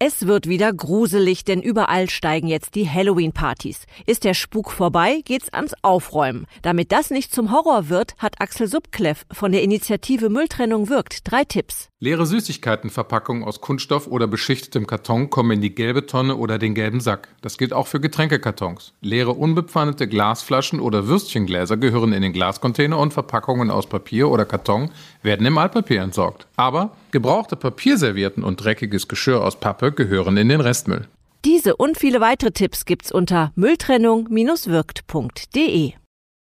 Es wird wieder gruselig, denn überall steigen jetzt die Halloween-Partys. Ist der Spuk vorbei, geht's ans Aufräumen. Damit das nicht zum Horror wird, hat Axel Subkleff von der Initiative Mülltrennung wirkt drei Tipps. Leere Süßigkeitenverpackungen aus Kunststoff oder beschichtetem Karton kommen in die gelbe Tonne oder den gelben Sack. Das gilt auch für Getränkekartons. Leere unbepfannete Glasflaschen oder Würstchengläser gehören in den Glascontainer und Verpackungen aus Papier oder Karton werden im Altpapier entsorgt. Aber gebrauchte Papierservietten und dreckiges Geschirr aus Pappe gehören in den Restmüll. Diese und viele weitere Tipps gibt's unter mülltrennung-wirkt.de.